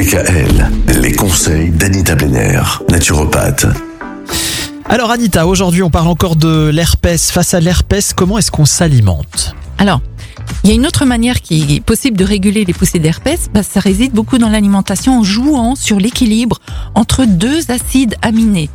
DKL, les conseils d'Anita Benner, naturopathe. Alors Anita, aujourd'hui on parle encore de l'herpès. Face à l'herpès, comment est-ce qu'on s'alimente? Alors, il y a une autre manière qui est possible de réguler les poussées d'herpès, bah, ça réside beaucoup dans l'alimentation en jouant sur l'équilibre entre deux acides aminés,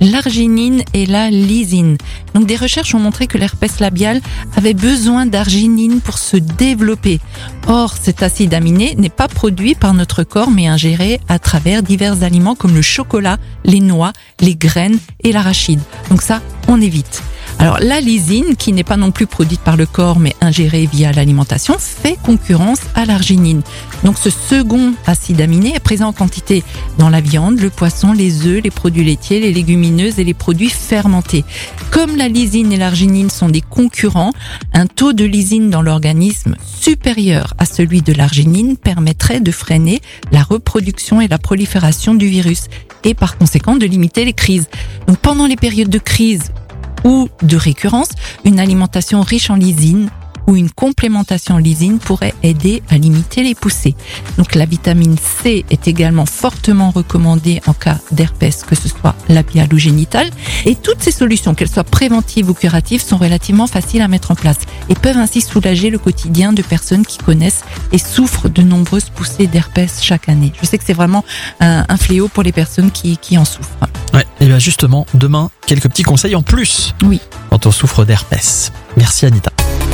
l'arginine et la lysine. Donc des recherches ont montré que l'herpès labial avait besoin d'arginine pour se développer. Or, cet acide aminé n'est pas produit par notre corps mais ingéré à travers divers aliments comme le chocolat, les noix, les graines et l'arachide. Donc ça, on évite. Alors la lysine, qui n'est pas non plus produite par le corps mais ingérée via l'alimentation, fait concurrence à l'arginine. Donc ce second acide aminé est présent en quantité dans la viande, le poisson, les œufs, les produits laitiers, les légumineuses et les produits fermentés. Comme la lysine et l'arginine sont des concurrents, un taux de lysine dans l'organisme supérieur à celui de l'arginine permettrait de freiner la reproduction et la prolifération du virus et par conséquent de limiter les crises. Donc pendant les périodes de crise ou de récurrence, une alimentation riche en lysine ou une complémentation en lysine pourrait aider à limiter les poussées. Donc la vitamine C est également fortement recommandée en cas d'herpès, que ce soit labial ou génital. Et toutes ces solutions, qu'elles soient préventives ou curatives, sont relativement faciles à mettre en place et peuvent ainsi soulager le quotidien de personnes qui connaissent et souffrent de nombreuses poussées d'herpès chaque année. Je sais que c'est vraiment un, un, fléau pour les personnes qui, qui en souffrent. Ouais, et bien justement, demain, quelques petits conseils en plus. Oui. Quand on souffre d'herpès. Merci Anita.